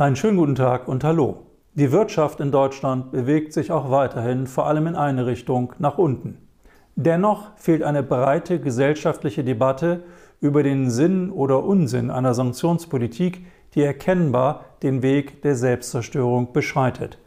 Einen schönen guten Tag und Hallo. Die Wirtschaft in Deutschland bewegt sich auch weiterhin vor allem in eine Richtung nach unten. Dennoch fehlt eine breite gesellschaftliche Debatte über den Sinn oder Unsinn einer Sanktionspolitik, die erkennbar den Weg der Selbstzerstörung beschreitet.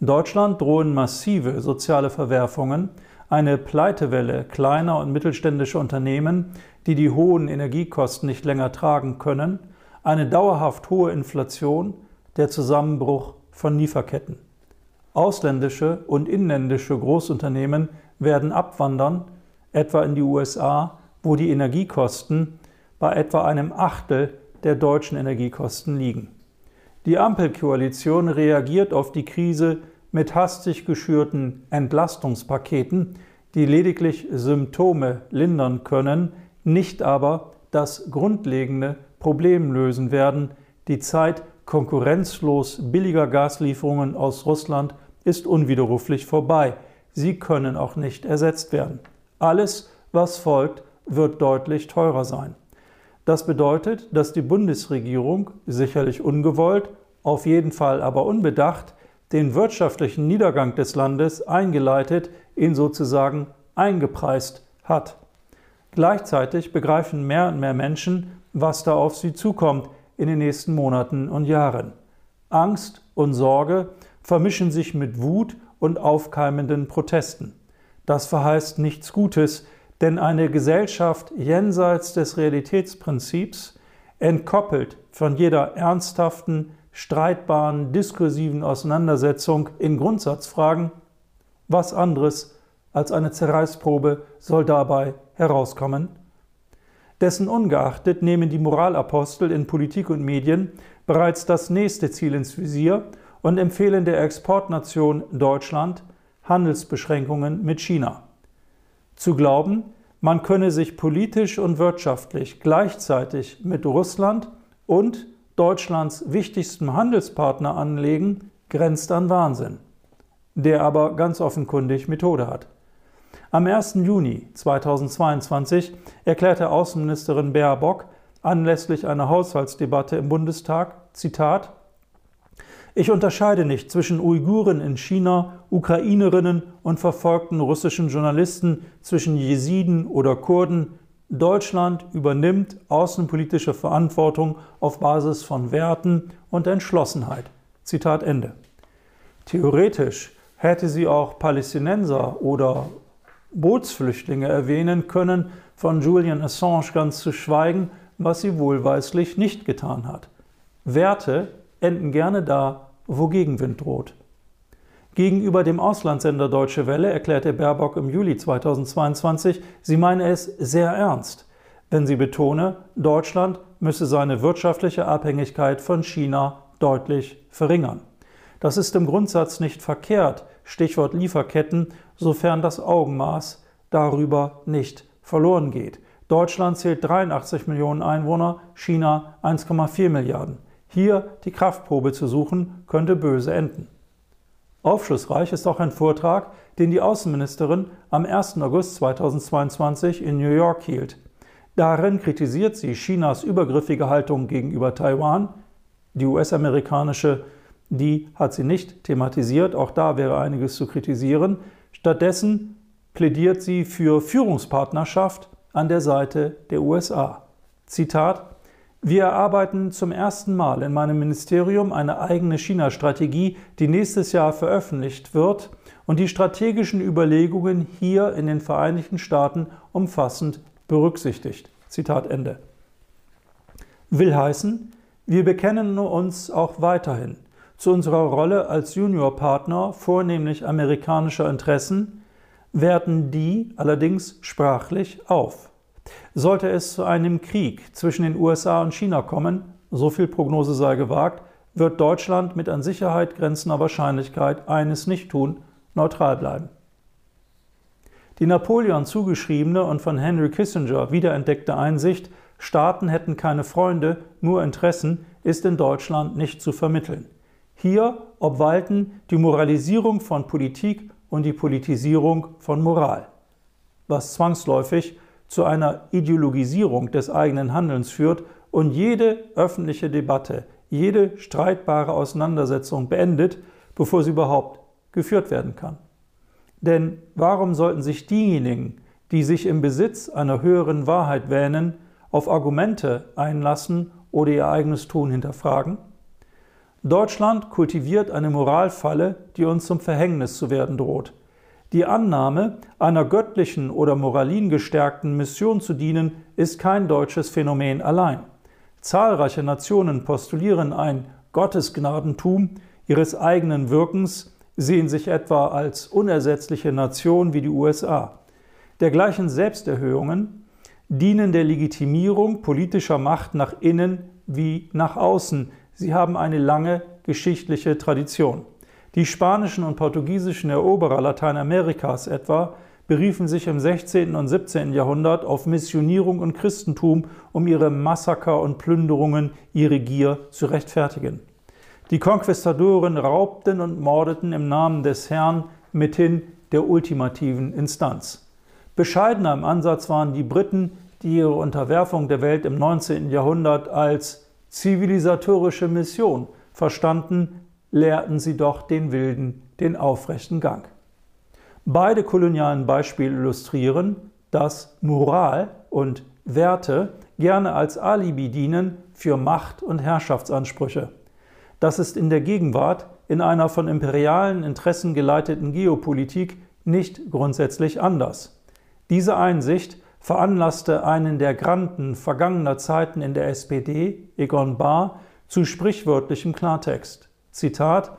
Deutschland drohen massive soziale Verwerfungen, eine Pleitewelle kleiner und mittelständischer Unternehmen, die die hohen Energiekosten nicht länger tragen können, eine dauerhaft hohe Inflation, der Zusammenbruch von Lieferketten. Ausländische und inländische Großunternehmen werden abwandern, etwa in die USA, wo die Energiekosten bei etwa einem Achtel der deutschen Energiekosten liegen. Die Ampelkoalition reagiert auf die Krise mit hastig geschürten Entlastungspaketen, die lediglich Symptome lindern können, nicht aber das grundlegende Problem lösen werden. Die Zeit konkurrenzlos billiger Gaslieferungen aus Russland ist unwiderruflich vorbei. Sie können auch nicht ersetzt werden. Alles, was folgt, wird deutlich teurer sein. Das bedeutet, dass die Bundesregierung, sicherlich ungewollt, auf jeden Fall aber unbedacht, den wirtschaftlichen Niedergang des Landes eingeleitet, ihn sozusagen eingepreist hat. Gleichzeitig begreifen mehr und mehr Menschen, was da auf sie zukommt in den nächsten Monaten und Jahren. Angst und Sorge vermischen sich mit Wut und aufkeimenden Protesten. Das verheißt nichts Gutes, denn eine Gesellschaft jenseits des Realitätsprinzips, entkoppelt von jeder ernsthaften, streitbaren, diskursiven Auseinandersetzung in Grundsatzfragen, was anderes als eine Zerreißprobe soll dabei herauskommen? Dessen ungeachtet nehmen die Moralapostel in Politik und Medien bereits das nächste Ziel ins Visier und empfehlen der Exportnation Deutschland Handelsbeschränkungen mit China. Zu glauben, man könne sich politisch und wirtschaftlich gleichzeitig mit Russland und Deutschlands wichtigstem Handelspartner anlegen, grenzt an Wahnsinn, der aber ganz offenkundig Methode hat. Am 1. Juni 2022 erklärte Außenministerin Baerbock anlässlich einer Haushaltsdebatte im Bundestag, Zitat, ich unterscheide nicht zwischen Uiguren in China, Ukrainerinnen und verfolgten russischen Journalisten, zwischen Jesiden oder Kurden, Deutschland übernimmt außenpolitische Verantwortung auf Basis von Werten und Entschlossenheit. Zitat Ende. Theoretisch hätte sie auch Palästinenser oder Bootsflüchtlinge erwähnen können, von Julian Assange ganz zu schweigen, was sie wohlweislich nicht getan hat. Werte enden gerne da, wo Gegenwind droht. Gegenüber dem Auslandssender Deutsche Welle erklärte Baerbock im Juli 2022, sie meine es sehr ernst, wenn sie betone, Deutschland müsse seine wirtschaftliche Abhängigkeit von China deutlich verringern. Das ist im Grundsatz nicht verkehrt, Stichwort Lieferketten, sofern das Augenmaß darüber nicht verloren geht. Deutschland zählt 83 Millionen Einwohner, China 1,4 Milliarden. Hier die Kraftprobe zu suchen, könnte böse enden. Aufschlussreich ist auch ein Vortrag, den die Außenministerin am 1. August 2022 in New York hielt. Darin kritisiert sie Chinas übergriffige Haltung gegenüber Taiwan. Die US-amerikanische, die hat sie nicht thematisiert, auch da wäre einiges zu kritisieren. Stattdessen plädiert sie für Führungspartnerschaft an der Seite der USA. Zitat wir erarbeiten zum ersten Mal in meinem Ministerium eine eigene China-Strategie, die nächstes Jahr veröffentlicht wird und die strategischen Überlegungen hier in den Vereinigten Staaten umfassend berücksichtigt. Zitat Ende. Will heißen, wir bekennen uns auch weiterhin zu unserer Rolle als Juniorpartner vornehmlich amerikanischer Interessen, werten die allerdings sprachlich auf. Sollte es zu einem Krieg zwischen den USA und China kommen, so viel Prognose sei gewagt, wird Deutschland mit an Sicherheit grenzender Wahrscheinlichkeit eines nicht tun, neutral bleiben. Die Napoleon zugeschriebene und von Henry Kissinger wiederentdeckte Einsicht, Staaten hätten keine Freunde, nur Interessen, ist in Deutschland nicht zu vermitteln. Hier obwalten die Moralisierung von Politik und die Politisierung von Moral, was zwangsläufig zu einer Ideologisierung des eigenen Handelns führt und jede öffentliche Debatte, jede streitbare Auseinandersetzung beendet, bevor sie überhaupt geführt werden kann. Denn warum sollten sich diejenigen, die sich im Besitz einer höheren Wahrheit wähnen, auf Argumente einlassen oder ihr eigenes Tun hinterfragen? Deutschland kultiviert eine Moralfalle, die uns zum Verhängnis zu werden droht. Die Annahme, einer göttlichen oder moralingestärkten Mission zu dienen, ist kein deutsches Phänomen allein. Zahlreiche Nationen postulieren ein Gottesgnadentum ihres eigenen Wirkens, sehen sich etwa als unersetzliche Nation wie die USA. Dergleichen Selbsterhöhungen dienen der Legitimierung politischer Macht nach innen wie nach außen. Sie haben eine lange geschichtliche Tradition. Die spanischen und portugiesischen Eroberer Lateinamerikas etwa beriefen sich im 16. und 17. Jahrhundert auf Missionierung und Christentum, um ihre Massaker und Plünderungen, ihre Gier zu rechtfertigen. Die Konquistadoren raubten und mordeten im Namen des Herrn mithin der ultimativen Instanz. Bescheidener im Ansatz waren die Briten, die ihre Unterwerfung der Welt im 19. Jahrhundert als zivilisatorische Mission verstanden, lehrten sie doch den Wilden den aufrechten Gang. Beide kolonialen Beispiele illustrieren, dass Moral und Werte gerne als Alibi dienen für Macht- und Herrschaftsansprüche. Das ist in der Gegenwart in einer von imperialen Interessen geleiteten Geopolitik nicht grundsätzlich anders. Diese Einsicht veranlasste einen der Granden vergangener Zeiten in der SPD, Egon Bahr, zu sprichwörtlichem Klartext. Zitat: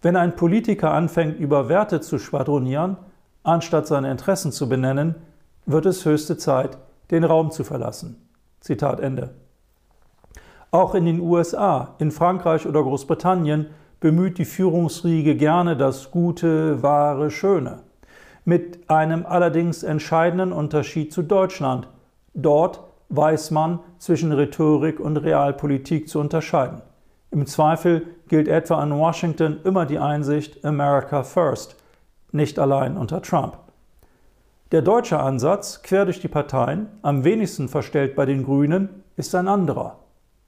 Wenn ein Politiker anfängt, über Werte zu schwadronieren, anstatt seine Interessen zu benennen, wird es höchste Zeit, den Raum zu verlassen. Zitat Ende. Auch in den USA, in Frankreich oder Großbritannien bemüht die Führungsriege gerne das Gute, Wahre, Schöne. Mit einem allerdings entscheidenden Unterschied zu Deutschland. Dort weiß man zwischen Rhetorik und Realpolitik zu unterscheiden. Im Zweifel gilt etwa in Washington immer die Einsicht America First, nicht allein unter Trump. Der deutsche Ansatz, quer durch die Parteien, am wenigsten verstellt bei den Grünen, ist ein anderer.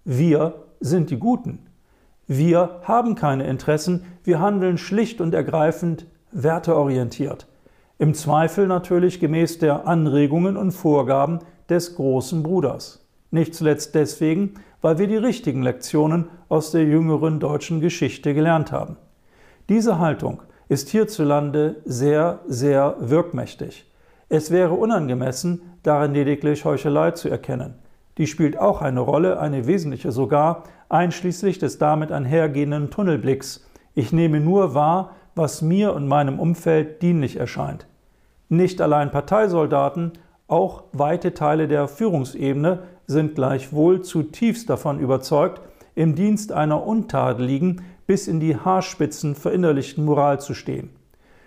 Wir sind die Guten. Wir haben keine Interessen, wir handeln schlicht und ergreifend werteorientiert. Im Zweifel natürlich gemäß der Anregungen und Vorgaben des großen Bruders. Nicht zuletzt deswegen, weil wir die richtigen Lektionen aus der jüngeren deutschen Geschichte gelernt haben. Diese Haltung ist hierzulande sehr, sehr wirkmächtig. Es wäre unangemessen, darin lediglich Heuchelei zu erkennen. Die spielt auch eine Rolle, eine wesentliche sogar, einschließlich des damit einhergehenden Tunnelblicks. Ich nehme nur wahr, was mir und meinem Umfeld dienlich erscheint. Nicht allein Parteisoldaten, auch weite Teile der Führungsebene sind gleichwohl zutiefst davon überzeugt, im Dienst einer untadeligen, bis in die Haarspitzen verinnerlichten Moral zu stehen.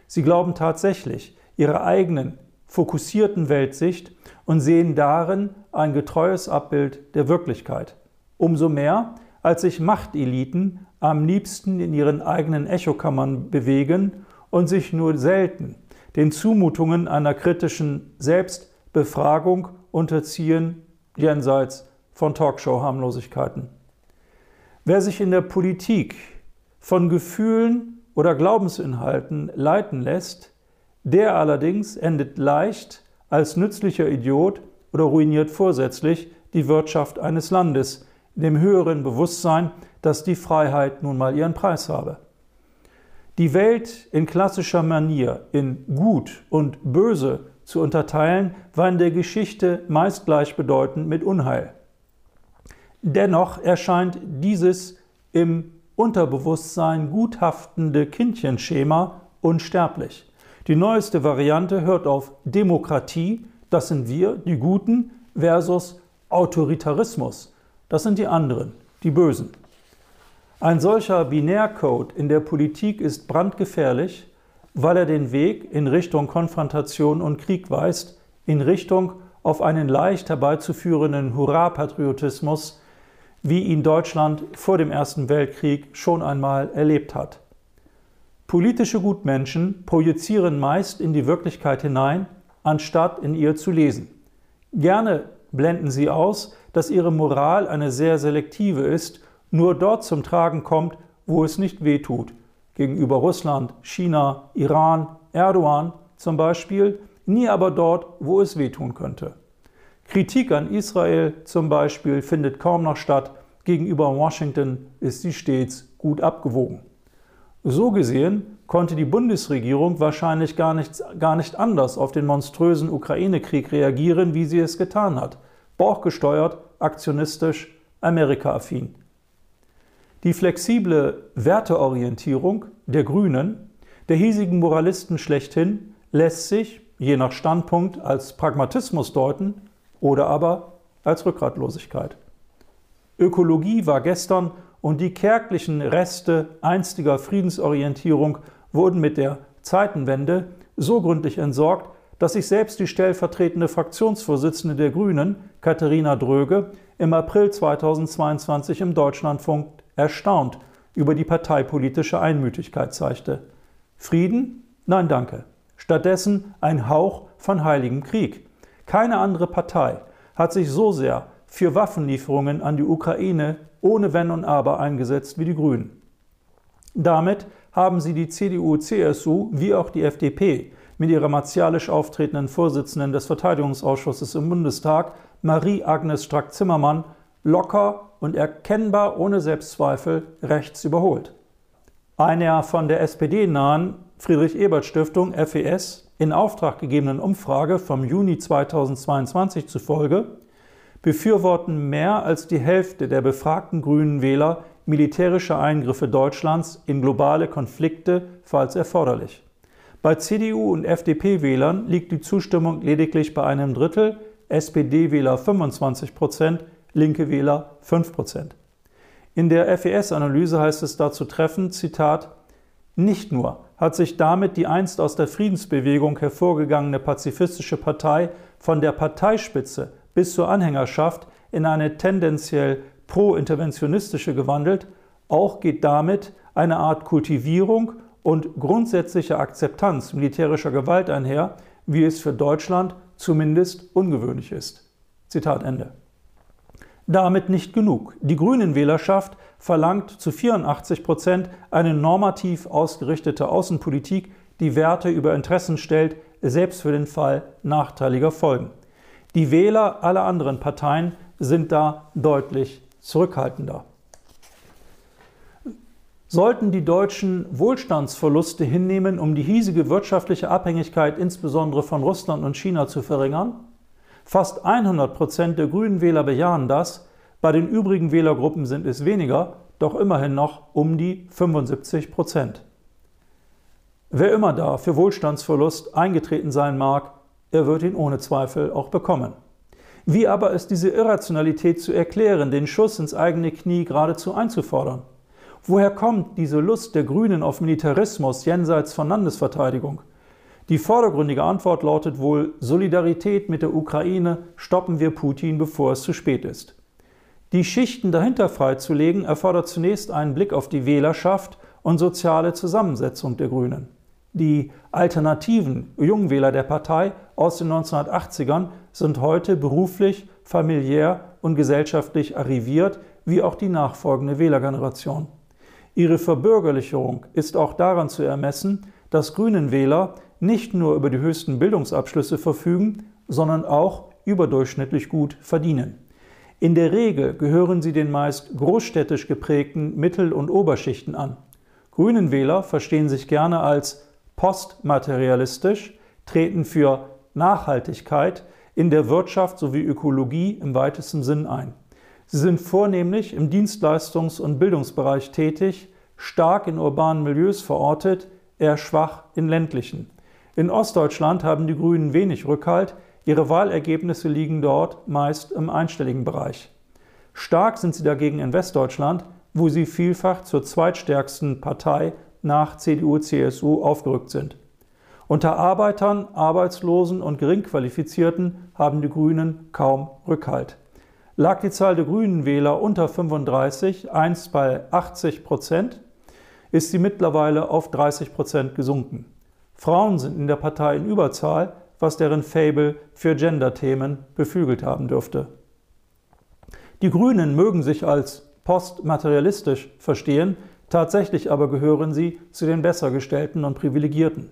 Sie glauben tatsächlich ihrer eigenen, fokussierten Weltsicht und sehen darin ein getreues Abbild der Wirklichkeit. Umso mehr, als sich Machteliten am liebsten in ihren eigenen Echokammern bewegen und sich nur selten den Zumutungen einer kritischen Selbst- Befragung unterziehen jenseits von Talkshow-Harmlosigkeiten. Wer sich in der Politik von Gefühlen oder Glaubensinhalten leiten lässt, der allerdings endet leicht als nützlicher Idiot oder ruiniert vorsätzlich die Wirtschaft eines Landes, in dem höheren Bewusstsein, dass die Freiheit nun mal ihren Preis habe. Die Welt in klassischer Manier in gut und böse zu unterteilen, war in der Geschichte meist gleichbedeutend mit Unheil. Dennoch erscheint dieses im Unterbewusstsein guthaftende Kindchenschema unsterblich. Die neueste Variante hört auf Demokratie, das sind wir, die Guten, versus Autoritarismus, das sind die anderen, die Bösen. Ein solcher Binärcode in der Politik ist brandgefährlich, weil er den Weg in Richtung Konfrontation und Krieg weist, in Richtung auf einen leicht herbeizuführenden Hurra-Patriotismus, wie ihn Deutschland vor dem Ersten Weltkrieg schon einmal erlebt hat. Politische Gutmenschen projizieren meist in die Wirklichkeit hinein, anstatt in ihr zu lesen. Gerne blenden sie aus, dass ihre Moral eine sehr selektive ist nur dort zum Tragen kommt, wo es nicht wehtut. Gegenüber Russland, China, Iran, Erdogan zum Beispiel, nie aber dort, wo es wehtun könnte. Kritik an Israel zum Beispiel findet kaum noch statt, gegenüber Washington ist sie stets gut abgewogen. So gesehen konnte die Bundesregierung wahrscheinlich gar nicht, gar nicht anders auf den monströsen Ukraine-Krieg reagieren, wie sie es getan hat. Bauchgesteuert, aktionistisch, Amerika-affin. Die flexible Werteorientierung der Grünen, der hiesigen Moralisten schlechthin, lässt sich, je nach Standpunkt, als Pragmatismus deuten oder aber als Rückgratlosigkeit. Ökologie war gestern und die kärglichen Reste einstiger Friedensorientierung wurden mit der Zeitenwende so gründlich entsorgt, dass sich selbst die stellvertretende Fraktionsvorsitzende der Grünen, Katharina Dröge, im April 2022 im Deutschlandfunk erstaunt über die parteipolitische Einmütigkeit zeigte. Frieden? Nein, danke. Stattdessen ein Hauch von heiligem Krieg. Keine andere Partei hat sich so sehr für Waffenlieferungen an die Ukraine ohne Wenn und Aber eingesetzt wie die Grünen. Damit haben sie die CDU, CSU wie auch die FDP mit ihrer martialisch auftretenden Vorsitzenden des Verteidigungsausschusses im Bundestag, Marie-Agnes Strack-Zimmermann, locker und erkennbar ohne Selbstzweifel rechts überholt. Einer von der SPD nahen Friedrich-Ebert-Stiftung FES in Auftrag gegebenen Umfrage vom Juni 2022 zufolge befürworten mehr als die Hälfte der befragten grünen Wähler militärische Eingriffe Deutschlands in globale Konflikte, falls erforderlich. Bei CDU und FDP-Wählern liegt die Zustimmung lediglich bei einem Drittel, SPD-Wähler 25 Prozent, linke Wähler 5 Prozent. In der FES-Analyse heißt es dazu treffend, Zitat, nicht nur hat sich damit die einst aus der Friedensbewegung hervorgegangene pazifistische Partei von der Parteispitze bis zur Anhängerschaft in eine tendenziell pro-interventionistische gewandelt, auch geht damit eine Art Kultivierung und grundsätzliche Akzeptanz militärischer Gewalt einher, wie es für Deutschland zumindest ungewöhnlich ist. Zitat Ende. Damit nicht genug. Die Grünen-Wählerschaft verlangt zu 84 Prozent eine normativ ausgerichtete Außenpolitik, die Werte über Interessen stellt, selbst für den Fall nachteiliger Folgen. Die Wähler aller anderen Parteien sind da deutlich zurückhaltender. Sollten die Deutschen Wohlstandsverluste hinnehmen, um die hiesige wirtschaftliche Abhängigkeit insbesondere von Russland und China zu verringern? Fast 100 Prozent der grünen Wähler bejahen das, bei den übrigen Wählergruppen sind es weniger, doch immerhin noch um die 75 Prozent. Wer immer da für Wohlstandsverlust eingetreten sein mag, er wird ihn ohne Zweifel auch bekommen. Wie aber ist diese Irrationalität zu erklären, den Schuss ins eigene Knie geradezu einzufordern? Woher kommt diese Lust der Grünen auf Militarismus jenseits von Landesverteidigung? Die vordergründige Antwort lautet wohl Solidarität mit der Ukraine, stoppen wir Putin, bevor es zu spät ist. Die Schichten dahinter freizulegen erfordert zunächst einen Blick auf die Wählerschaft und soziale Zusammensetzung der Grünen. Die alternativen Jungwähler der Partei aus den 1980ern sind heute beruflich, familiär und gesellschaftlich arriviert, wie auch die nachfolgende Wählergeneration. Ihre Verbürgerlichung ist auch daran zu ermessen, dass Grünen Wähler nicht nur über die höchsten Bildungsabschlüsse verfügen, sondern auch überdurchschnittlich gut verdienen. In der Regel gehören sie den meist großstädtisch geprägten Mittel- und Oberschichten an. Grünen Wähler verstehen sich gerne als postmaterialistisch, treten für Nachhaltigkeit in der Wirtschaft sowie Ökologie im weitesten Sinn ein. Sie sind vornehmlich im Dienstleistungs- und Bildungsbereich tätig, stark in urbanen Milieus verortet, eher schwach in ländlichen. In Ostdeutschland haben die Grünen wenig Rückhalt, ihre Wahlergebnisse liegen dort meist im einstelligen Bereich. Stark sind sie dagegen in Westdeutschland, wo sie vielfach zur zweitstärksten Partei nach CDU-CSU aufgerückt sind. Unter Arbeitern, Arbeitslosen und Geringqualifizierten haben die Grünen kaum Rückhalt. Lag die Zahl der Grünen Wähler unter 35, einst bei 80 Prozent, ist sie mittlerweile auf 30 Prozent gesunken. Frauen sind in der Partei in Überzahl, was deren Fable für Gender-Themen beflügelt haben dürfte. Die Grünen mögen sich als postmaterialistisch verstehen, tatsächlich aber gehören sie zu den Bessergestellten und Privilegierten.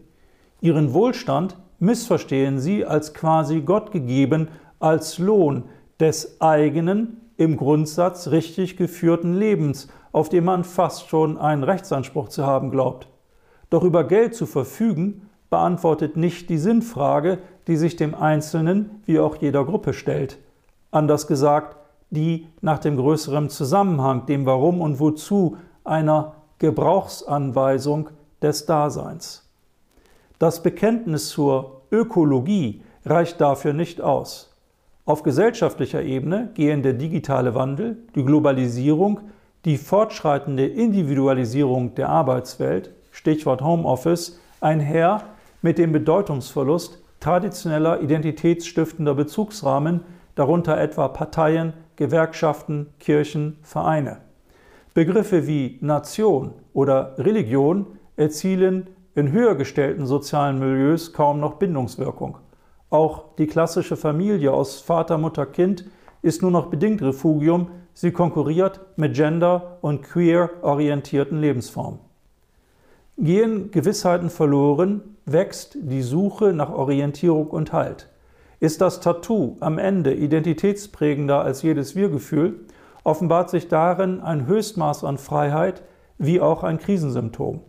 Ihren Wohlstand missverstehen sie als quasi Gott gegeben, als Lohn des eigenen, im Grundsatz richtig geführten Lebens, auf dem man fast schon einen Rechtsanspruch zu haben glaubt. Doch über Geld zu verfügen, beantwortet nicht die Sinnfrage, die sich dem Einzelnen wie auch jeder Gruppe stellt. Anders gesagt, die nach dem größeren Zusammenhang, dem Warum und Wozu einer Gebrauchsanweisung des Daseins. Das Bekenntnis zur Ökologie reicht dafür nicht aus. Auf gesellschaftlicher Ebene gehen der digitale Wandel, die Globalisierung, die fortschreitende Individualisierung der Arbeitswelt, Stichwort Homeoffice, einher mit dem Bedeutungsverlust traditioneller identitätsstiftender Bezugsrahmen, darunter etwa Parteien, Gewerkschaften, Kirchen, Vereine. Begriffe wie Nation oder Religion erzielen in höher gestellten sozialen Milieus kaum noch Bindungswirkung. Auch die klassische Familie aus Vater, Mutter, Kind ist nur noch bedingt Refugium, sie konkurriert mit gender- und queer orientierten Lebensformen. Gehen Gewissheiten verloren, wächst die Suche nach Orientierung und Halt. Ist das Tattoo am Ende identitätsprägender als jedes Wir-Gefühl, offenbart sich darin ein Höchstmaß an Freiheit wie auch ein Krisensymptom.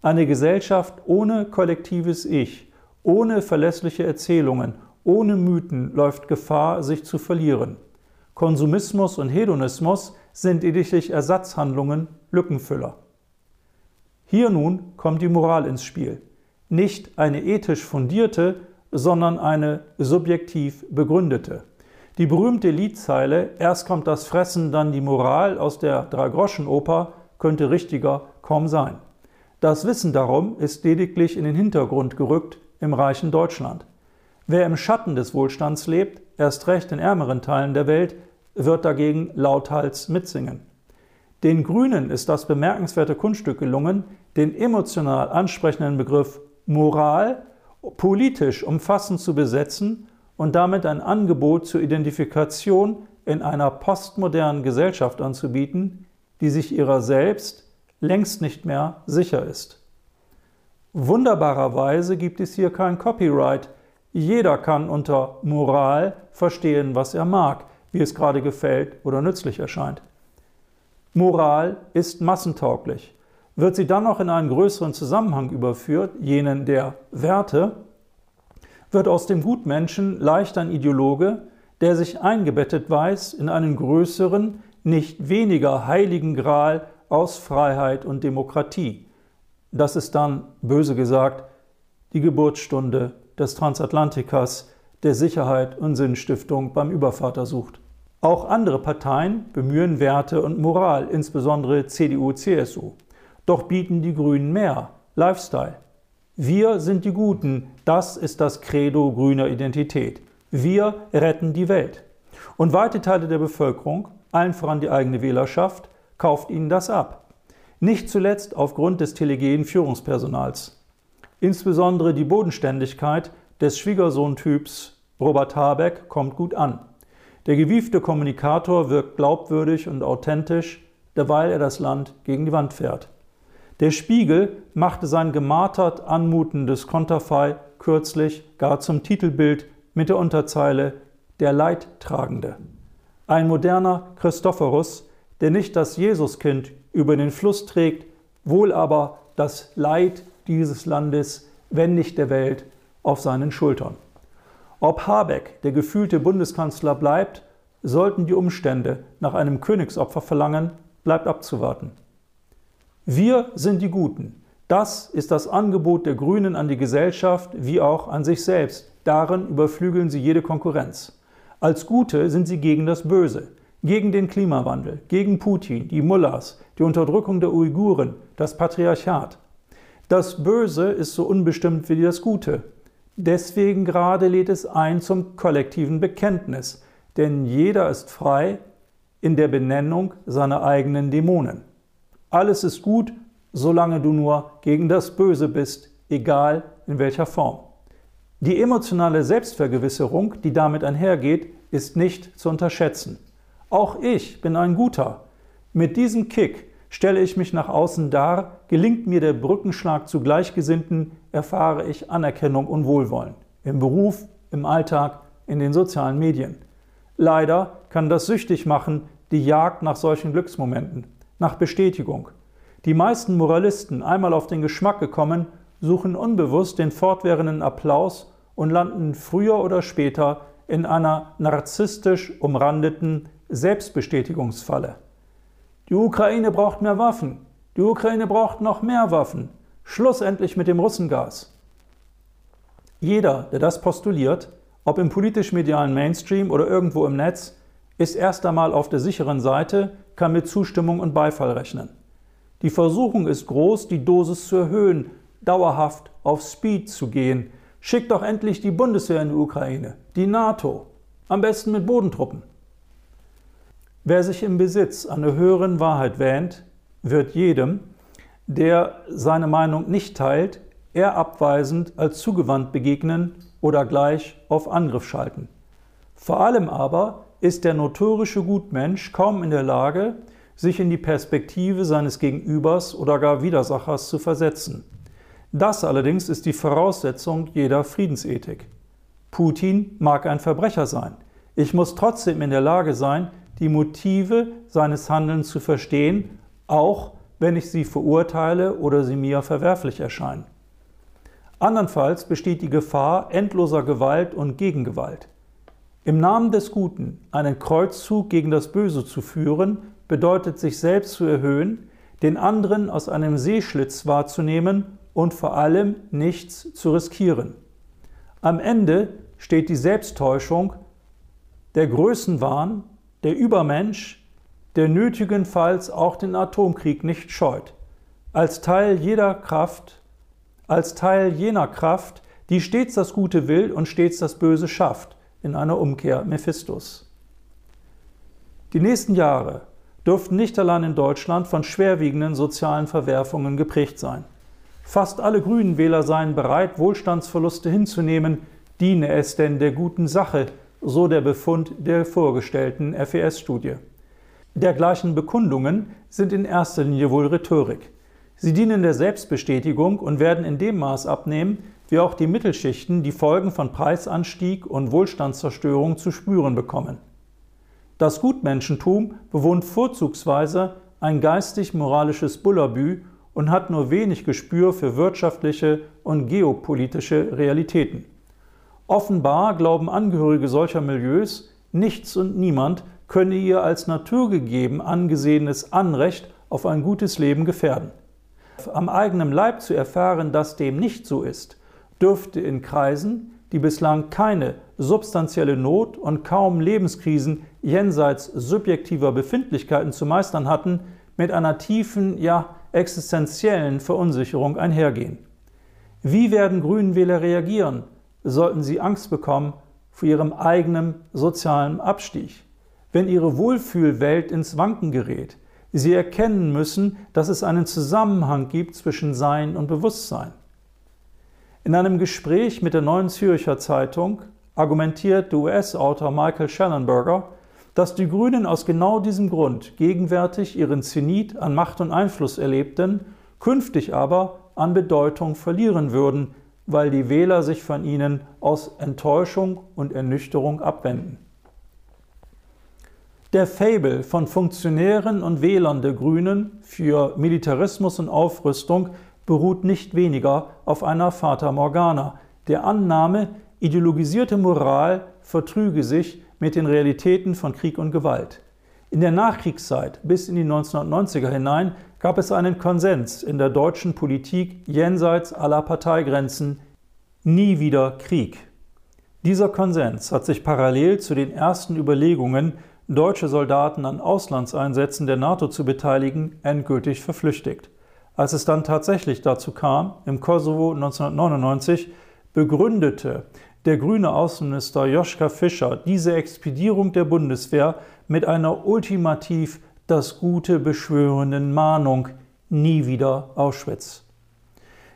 Eine Gesellschaft ohne kollektives Ich, ohne verlässliche Erzählungen, ohne Mythen läuft Gefahr, sich zu verlieren. Konsumismus und Hedonismus sind lediglich Ersatzhandlungen, Lückenfüller. Hier nun kommt die Moral ins Spiel. Nicht eine ethisch fundierte, sondern eine subjektiv begründete. Die berühmte Liedzeile Erst kommt das Fressen, dann die Moral aus der Dreigroschenoper könnte richtiger kaum sein. Das Wissen darum ist lediglich in den Hintergrund gerückt im reichen Deutschland. Wer im Schatten des Wohlstands lebt, erst recht in ärmeren Teilen der Welt, wird dagegen lauthals mitsingen. Den Grünen ist das bemerkenswerte Kunststück gelungen, den emotional ansprechenden Begriff Moral politisch umfassend zu besetzen und damit ein Angebot zur Identifikation in einer postmodernen Gesellschaft anzubieten, die sich ihrer selbst längst nicht mehr sicher ist. Wunderbarerweise gibt es hier kein Copyright. Jeder kann unter Moral verstehen, was er mag, wie es gerade gefällt oder nützlich erscheint. Moral ist massentauglich. Wird sie dann noch in einen größeren Zusammenhang überführt, jenen der Werte, wird aus dem Gutmenschen leicht ein Ideologe, der sich eingebettet weiß in einen größeren, nicht weniger heiligen Gral aus Freiheit und Demokratie. Das ist dann, böse gesagt, die Geburtsstunde des Transatlantikers, der Sicherheit und Sinnstiftung beim Übervater sucht. Auch andere Parteien bemühen Werte und Moral, insbesondere CDU, CSU. Doch bieten die Grünen mehr Lifestyle. Wir sind die Guten, das ist das Credo grüner Identität. Wir retten die Welt. Und weite Teile der Bevölkerung, allen voran die eigene Wählerschaft, kauft ihnen das ab. Nicht zuletzt aufgrund des telegenen Führungspersonals. Insbesondere die Bodenständigkeit des Schwiegersohntyps Robert Habeck kommt gut an. Der gewiefte Kommunikator wirkt glaubwürdig und authentisch, derweil er das Land gegen die Wand fährt. Der Spiegel machte sein gemartert anmutendes Konterfei kürzlich gar zum Titelbild mit der Unterzeile Der Leidtragende. Ein moderner Christophorus, der nicht das Jesuskind über den Fluss trägt, wohl aber das Leid dieses Landes, wenn nicht der Welt, auf seinen Schultern. Ob Habeck der gefühlte Bundeskanzler bleibt, sollten die Umstände nach einem Königsopfer verlangen, bleibt abzuwarten. Wir sind die Guten. Das ist das Angebot der Grünen an die Gesellschaft wie auch an sich selbst. Darin überflügeln sie jede Konkurrenz. Als Gute sind sie gegen das Böse, gegen den Klimawandel, gegen Putin, die Mullahs, die Unterdrückung der Uiguren, das Patriarchat. Das Böse ist so unbestimmt wie das Gute. Deswegen gerade lädt es ein zum kollektiven Bekenntnis, denn jeder ist frei in der Benennung seiner eigenen Dämonen. Alles ist gut, solange du nur gegen das Böse bist, egal in welcher Form. Die emotionale Selbstvergewisserung, die damit einhergeht, ist nicht zu unterschätzen. Auch ich bin ein Guter. Mit diesem Kick stelle ich mich nach außen dar, gelingt mir der Brückenschlag zu Gleichgesinnten, erfahre ich Anerkennung und Wohlwollen. Im Beruf, im Alltag, in den sozialen Medien. Leider kann das süchtig machen, die Jagd nach solchen Glücksmomenten, nach Bestätigung. Die meisten Moralisten, einmal auf den Geschmack gekommen, suchen unbewusst den fortwährenden Applaus und landen früher oder später in einer narzisstisch umrandeten Selbstbestätigungsfalle. Die Ukraine braucht mehr Waffen. Die Ukraine braucht noch mehr Waffen. Schluss endlich mit dem Russengas. Jeder, der das postuliert, ob im politisch-medialen Mainstream oder irgendwo im Netz, ist erst einmal auf der sicheren Seite, kann mit Zustimmung und Beifall rechnen. Die Versuchung ist groß, die Dosis zu erhöhen, dauerhaft auf Speed zu gehen. Schickt doch endlich die Bundeswehr in die Ukraine, die NATO, am besten mit Bodentruppen. Wer sich im Besitz einer höheren Wahrheit wähnt, wird jedem, der seine Meinung nicht teilt, eher abweisend als zugewandt begegnen oder gleich auf Angriff schalten. Vor allem aber ist der notorische Gutmensch kaum in der Lage, sich in die Perspektive seines Gegenübers oder gar Widersachers zu versetzen. Das allerdings ist die Voraussetzung jeder Friedensethik. Putin mag ein Verbrecher sein. Ich muss trotzdem in der Lage sein, die Motive seines Handelns zu verstehen, auch wenn ich sie verurteile oder sie mir verwerflich erscheinen. Andernfalls besteht die Gefahr endloser Gewalt und Gegengewalt. Im Namen des Guten einen Kreuzzug gegen das Böse zu führen, bedeutet sich selbst zu erhöhen, den anderen aus einem Seeschlitz wahrzunehmen und vor allem nichts zu riskieren. Am Ende steht die Selbsttäuschung, der Größenwahn der Übermensch, der nötigenfalls auch den Atomkrieg nicht scheut, als Teil jeder Kraft, als Teil jener Kraft, die stets das Gute will und stets das Böse schafft, in einer Umkehr Mephistos. Die nächsten Jahre dürften nicht allein in Deutschland von schwerwiegenden sozialen Verwerfungen geprägt sein. Fast alle Grünen Wähler seien bereit, Wohlstandsverluste hinzunehmen, diene es denn der guten Sache, so der Befund der vorgestellten FES-Studie. Dergleichen Bekundungen sind in erster Linie wohl Rhetorik. Sie dienen der Selbstbestätigung und werden in dem Maß abnehmen, wie auch die Mittelschichten die Folgen von Preisanstieg und Wohlstandszerstörung zu spüren bekommen. Das Gutmenschentum bewohnt vorzugsweise ein geistig-moralisches Bullabü und hat nur wenig Gespür für wirtschaftliche und geopolitische Realitäten. Offenbar glauben Angehörige solcher Milieus, nichts und niemand könne ihr als naturgegeben angesehenes Anrecht auf ein gutes Leben gefährden. Am eigenen Leib zu erfahren, dass dem nicht so ist, dürfte in Kreisen, die bislang keine substanzielle Not und kaum Lebenskrisen jenseits subjektiver Befindlichkeiten zu meistern hatten, mit einer tiefen, ja existenziellen Verunsicherung einhergehen. Wie werden Grünenwähler reagieren, sollten sie Angst bekommen vor ihrem eigenen sozialen Abstieg, wenn ihre Wohlfühlwelt ins Wanken gerät, sie erkennen müssen, dass es einen Zusammenhang gibt zwischen Sein und Bewusstsein. In einem Gespräch mit der Neuen Zürcher Zeitung argumentiert der US-Autor Michael Schellenberger, dass die Grünen aus genau diesem Grund gegenwärtig ihren Zenit an Macht und Einfluss erlebten, künftig aber an Bedeutung verlieren würden, weil die Wähler sich von ihnen aus Enttäuschung und Ernüchterung abwenden. Der Fabel von Funktionären und Wählern der Grünen für Militarismus und Aufrüstung beruht nicht weniger auf einer Fata Morgana, der Annahme, ideologisierte Moral vertrüge sich mit den Realitäten von Krieg und Gewalt. In der Nachkriegszeit bis in die 1990er hinein gab es einen Konsens in der deutschen Politik jenseits aller Parteigrenzen Nie wieder Krieg. Dieser Konsens hat sich parallel zu den ersten Überlegungen, deutsche Soldaten an Auslandseinsätzen der NATO zu beteiligen, endgültig verflüchtigt. Als es dann tatsächlich dazu kam, im Kosovo 1999, begründete der grüne Außenminister Joschka Fischer diese Expedierung der Bundeswehr mit einer ultimativ das Gute beschwörenden Mahnung nie wieder Auschwitz.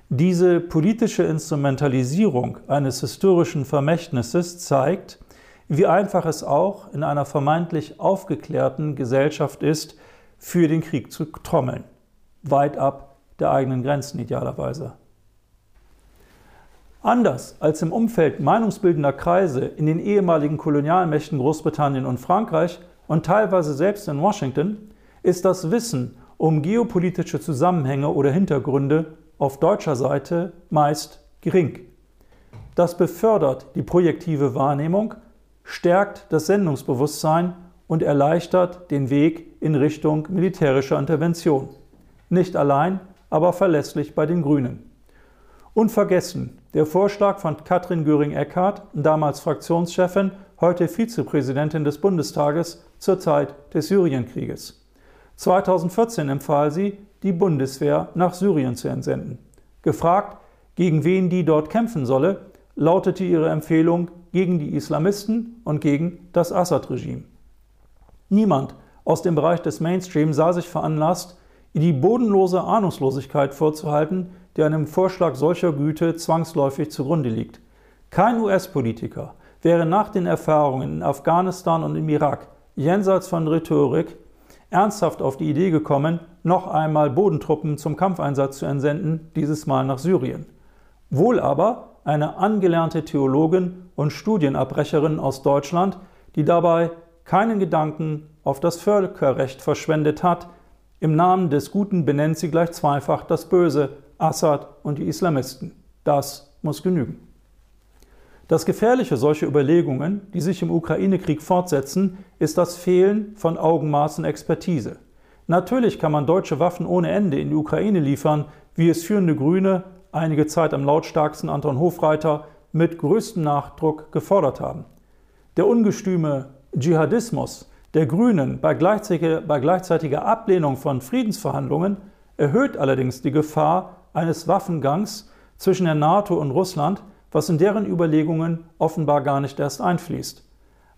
Diese politische Instrumentalisierung eines historischen Vermächtnisses zeigt, wie einfach es auch in einer vermeintlich aufgeklärten Gesellschaft ist, für den Krieg zu trommeln. Weit ab der eigenen Grenzen idealerweise. Anders als im Umfeld meinungsbildender Kreise in den ehemaligen Kolonialmächten Großbritannien und Frankreich und teilweise selbst in Washington ist das Wissen um geopolitische Zusammenhänge oder Hintergründe auf deutscher Seite meist gering. Das befördert die projektive Wahrnehmung, stärkt das Sendungsbewusstsein und erleichtert den Weg in Richtung militärischer Intervention. Nicht allein, aber verlässlich bei den Grünen. Unvergessen der Vorschlag von Katrin Göring-Eckardt, damals Fraktionschefin, heute Vizepräsidentin des Bundestages zur Zeit des Syrienkrieges. 2014 empfahl sie, die Bundeswehr nach Syrien zu entsenden. Gefragt, gegen wen die dort kämpfen solle, lautete ihre Empfehlung gegen die Islamisten und gegen das Assad-Regime. Niemand aus dem Bereich des Mainstream sah sich veranlasst, die bodenlose Ahnungslosigkeit vorzuhalten, die einem Vorschlag solcher Güte zwangsläufig zugrunde liegt. Kein US-Politiker wäre nach den Erfahrungen in Afghanistan und im Irak jenseits von Rhetorik ernsthaft auf die Idee gekommen, noch einmal Bodentruppen zum Kampfeinsatz zu entsenden, dieses Mal nach Syrien. Wohl aber eine angelernte Theologin und Studienabbrecherin aus Deutschland, die dabei keinen Gedanken auf das Völkerrecht verschwendet hat, im Namen des Guten benennt sie gleich zweifach das Böse, Assad und die Islamisten. Das muss genügen. Das Gefährliche solcher Überlegungen, die sich im Ukraine-Krieg fortsetzen, ist das Fehlen von Augenmaß und Expertise. Natürlich kann man deutsche Waffen ohne Ende in die Ukraine liefern, wie es führende Grüne, einige Zeit am lautstarksten Anton Hofreiter, mit größtem Nachdruck gefordert haben. Der ungestüme Dschihadismus der Grünen bei gleichzeitiger, bei gleichzeitiger Ablehnung von Friedensverhandlungen erhöht allerdings die Gefahr eines Waffengangs zwischen der NATO und Russland, was in deren Überlegungen offenbar gar nicht erst einfließt.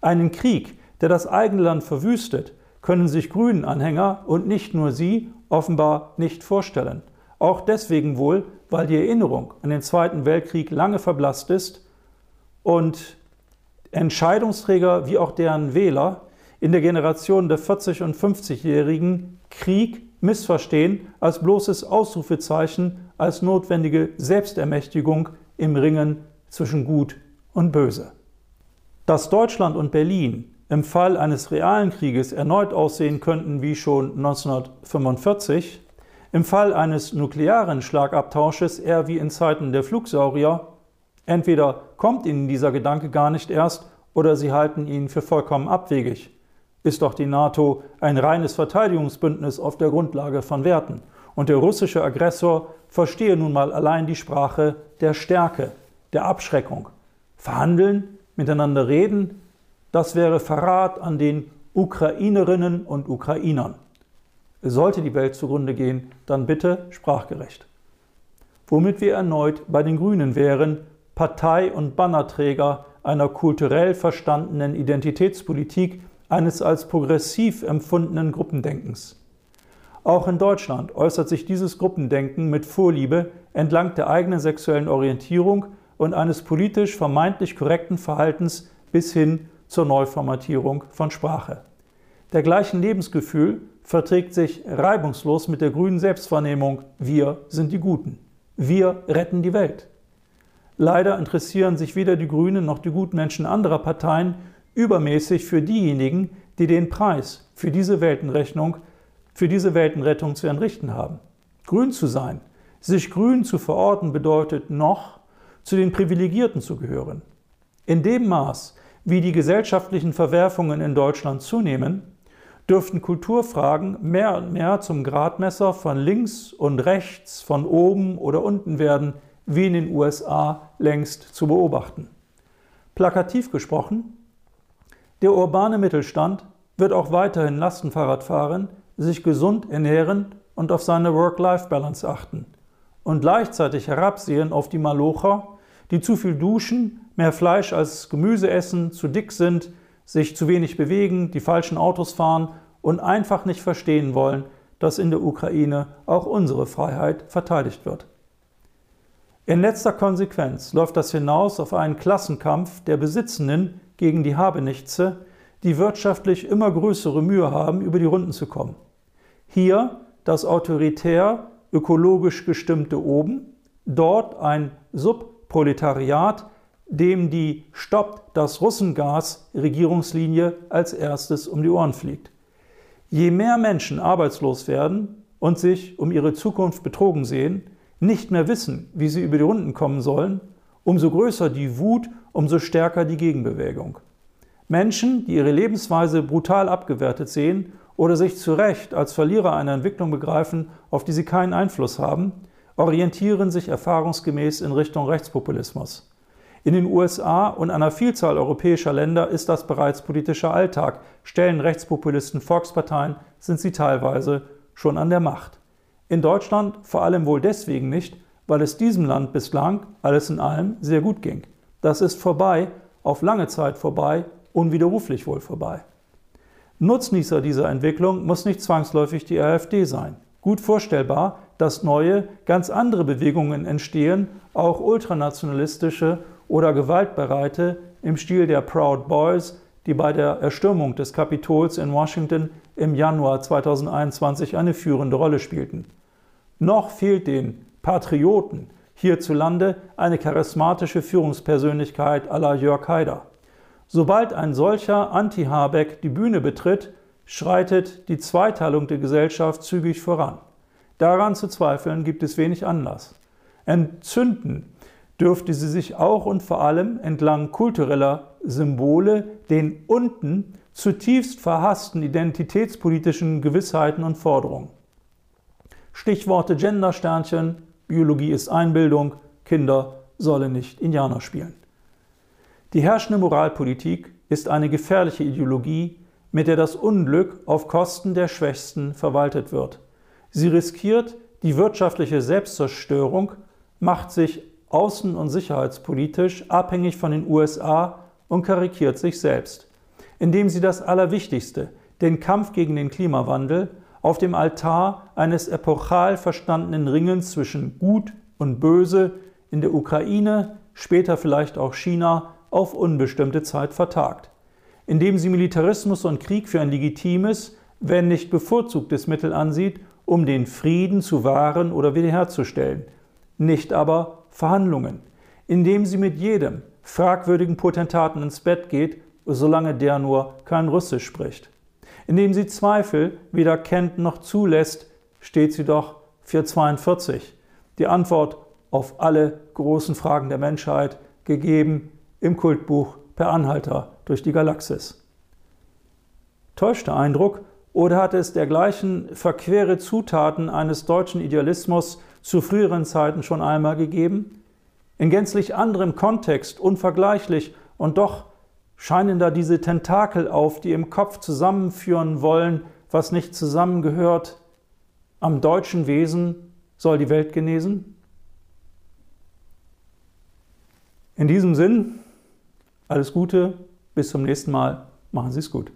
Einen Krieg, der das eigene Land verwüstet, können sich Grünen-Anhänger und nicht nur sie offenbar nicht vorstellen. Auch deswegen wohl, weil die Erinnerung an den Zweiten Weltkrieg lange verblasst ist und Entscheidungsträger wie auch deren Wähler in der Generation der 40- und 50-Jährigen Krieg missverstehen als bloßes Ausrufezeichen, als notwendige Selbstermächtigung im Ringen zwischen Gut und Böse. Dass Deutschland und Berlin im Fall eines realen Krieges erneut aussehen könnten wie schon 1945, im Fall eines nuklearen Schlagabtausches eher wie in Zeiten der Flugsaurier, entweder kommt Ihnen dieser Gedanke gar nicht erst oder Sie halten ihn für vollkommen abwegig ist doch die NATO ein reines Verteidigungsbündnis auf der Grundlage von Werten. Und der russische Aggressor verstehe nun mal allein die Sprache der Stärke, der Abschreckung. Verhandeln, miteinander reden, das wäre Verrat an den Ukrainerinnen und Ukrainern. Sollte die Welt zugrunde gehen, dann bitte sprachgerecht. Womit wir erneut bei den Grünen wären, Partei und Bannerträger einer kulturell verstandenen Identitätspolitik, eines als progressiv empfundenen Gruppendenkens. Auch in Deutschland äußert sich dieses Gruppendenken mit Vorliebe entlang der eigenen sexuellen Orientierung und eines politisch vermeintlich korrekten Verhaltens bis hin zur Neuformatierung von Sprache. Dergleichen Lebensgefühl verträgt sich reibungslos mit der grünen Selbstwahrnehmung Wir sind die Guten. Wir retten die Welt. Leider interessieren sich weder die Grünen noch die Gutmenschen anderer Parteien übermäßig für diejenigen, die den Preis für diese Weltenrechnung, für diese Weltenrettung zu entrichten haben. Grün zu sein, sich grün zu verorten, bedeutet noch, zu den Privilegierten zu gehören. In dem Maß, wie die gesellschaftlichen Verwerfungen in Deutschland zunehmen, dürften Kulturfragen mehr und mehr zum Gradmesser von links und rechts, von oben oder unten werden, wie in den USA längst zu beobachten. Plakativ gesprochen, der urbane Mittelstand wird auch weiterhin Lastenfahrrad fahren, sich gesund ernähren und auf seine Work-Life-Balance achten und gleichzeitig herabsehen auf die Malocher, die zu viel duschen, mehr Fleisch als Gemüse essen, zu dick sind, sich zu wenig bewegen, die falschen Autos fahren und einfach nicht verstehen wollen, dass in der Ukraine auch unsere Freiheit verteidigt wird. In letzter Konsequenz läuft das hinaus auf einen Klassenkampf der Besitzenden gegen die Habenichtse, die wirtschaftlich immer größere Mühe haben, über die Runden zu kommen. Hier das autoritär ökologisch gestimmte Oben, dort ein Subproletariat, dem die Stoppt das Russengas Regierungslinie als erstes um die Ohren fliegt. Je mehr Menschen arbeitslos werden und sich um ihre Zukunft betrogen sehen, nicht mehr wissen, wie sie über die Runden kommen sollen, umso größer die Wut, umso stärker die Gegenbewegung. Menschen, die ihre Lebensweise brutal abgewertet sehen oder sich zu Recht als Verlierer einer Entwicklung begreifen, auf die sie keinen Einfluss haben, orientieren sich erfahrungsgemäß in Richtung Rechtspopulismus. In den USA und einer Vielzahl europäischer Länder ist das bereits politischer Alltag. Stellen Rechtspopulisten Volksparteien, sind sie teilweise schon an der Macht. In Deutschland vor allem wohl deswegen nicht, weil es diesem Land bislang alles in allem sehr gut ging. Das ist vorbei, auf lange Zeit vorbei, unwiderruflich wohl vorbei. Nutznießer dieser Entwicklung muss nicht zwangsläufig die AfD sein. Gut vorstellbar, dass neue, ganz andere Bewegungen entstehen, auch ultranationalistische oder gewaltbereite im Stil der Proud Boys, die bei der Erstürmung des Kapitols in Washington im Januar 2021 eine führende Rolle spielten. Noch fehlt den Patrioten hierzulande eine charismatische Führungspersönlichkeit la Jörg Haider. Sobald ein solcher Anti-Habeck die Bühne betritt, schreitet die Zweiteilung der Gesellschaft zügig voran. Daran zu zweifeln gibt es wenig Anlass. Entzünden dürfte sie sich auch und vor allem entlang kultureller Symbole den unten zutiefst verhassten identitätspolitischen Gewissheiten und Forderungen. Stichworte Gendersternchen, Biologie ist Einbildung, Kinder sollen nicht Indianer spielen. Die herrschende Moralpolitik ist eine gefährliche Ideologie, mit der das Unglück auf Kosten der Schwächsten verwaltet wird. Sie riskiert die wirtschaftliche Selbstzerstörung, macht sich außen- und sicherheitspolitisch abhängig von den USA und karikiert sich selbst, indem sie das Allerwichtigste, den Kampf gegen den Klimawandel, auf dem Altar eines epochal verstandenen Ringens zwischen Gut und Böse in der Ukraine, später vielleicht auch China, auf unbestimmte Zeit vertagt, indem sie Militarismus und Krieg für ein legitimes, wenn nicht bevorzugtes Mittel ansieht, um den Frieden zu wahren oder wiederherzustellen, nicht aber Verhandlungen, indem sie mit jedem fragwürdigen Potentaten ins Bett geht, solange der nur kein Russisch spricht. Indem sie Zweifel weder kennt noch zulässt, steht sie doch für 42. Die Antwort auf alle großen Fragen der Menschheit, gegeben im Kultbuch Per Anhalter durch die Galaxis. Täuscht der Eindruck oder hat es dergleichen verquere Zutaten eines deutschen Idealismus zu früheren Zeiten schon einmal gegeben? In gänzlich anderem Kontext, unvergleichlich und doch scheinen da diese Tentakel auf, die im Kopf zusammenführen wollen, was nicht zusammengehört. Am deutschen Wesen soll die Welt genesen? In diesem Sinn, alles Gute, bis zum nächsten Mal, machen Sie es gut.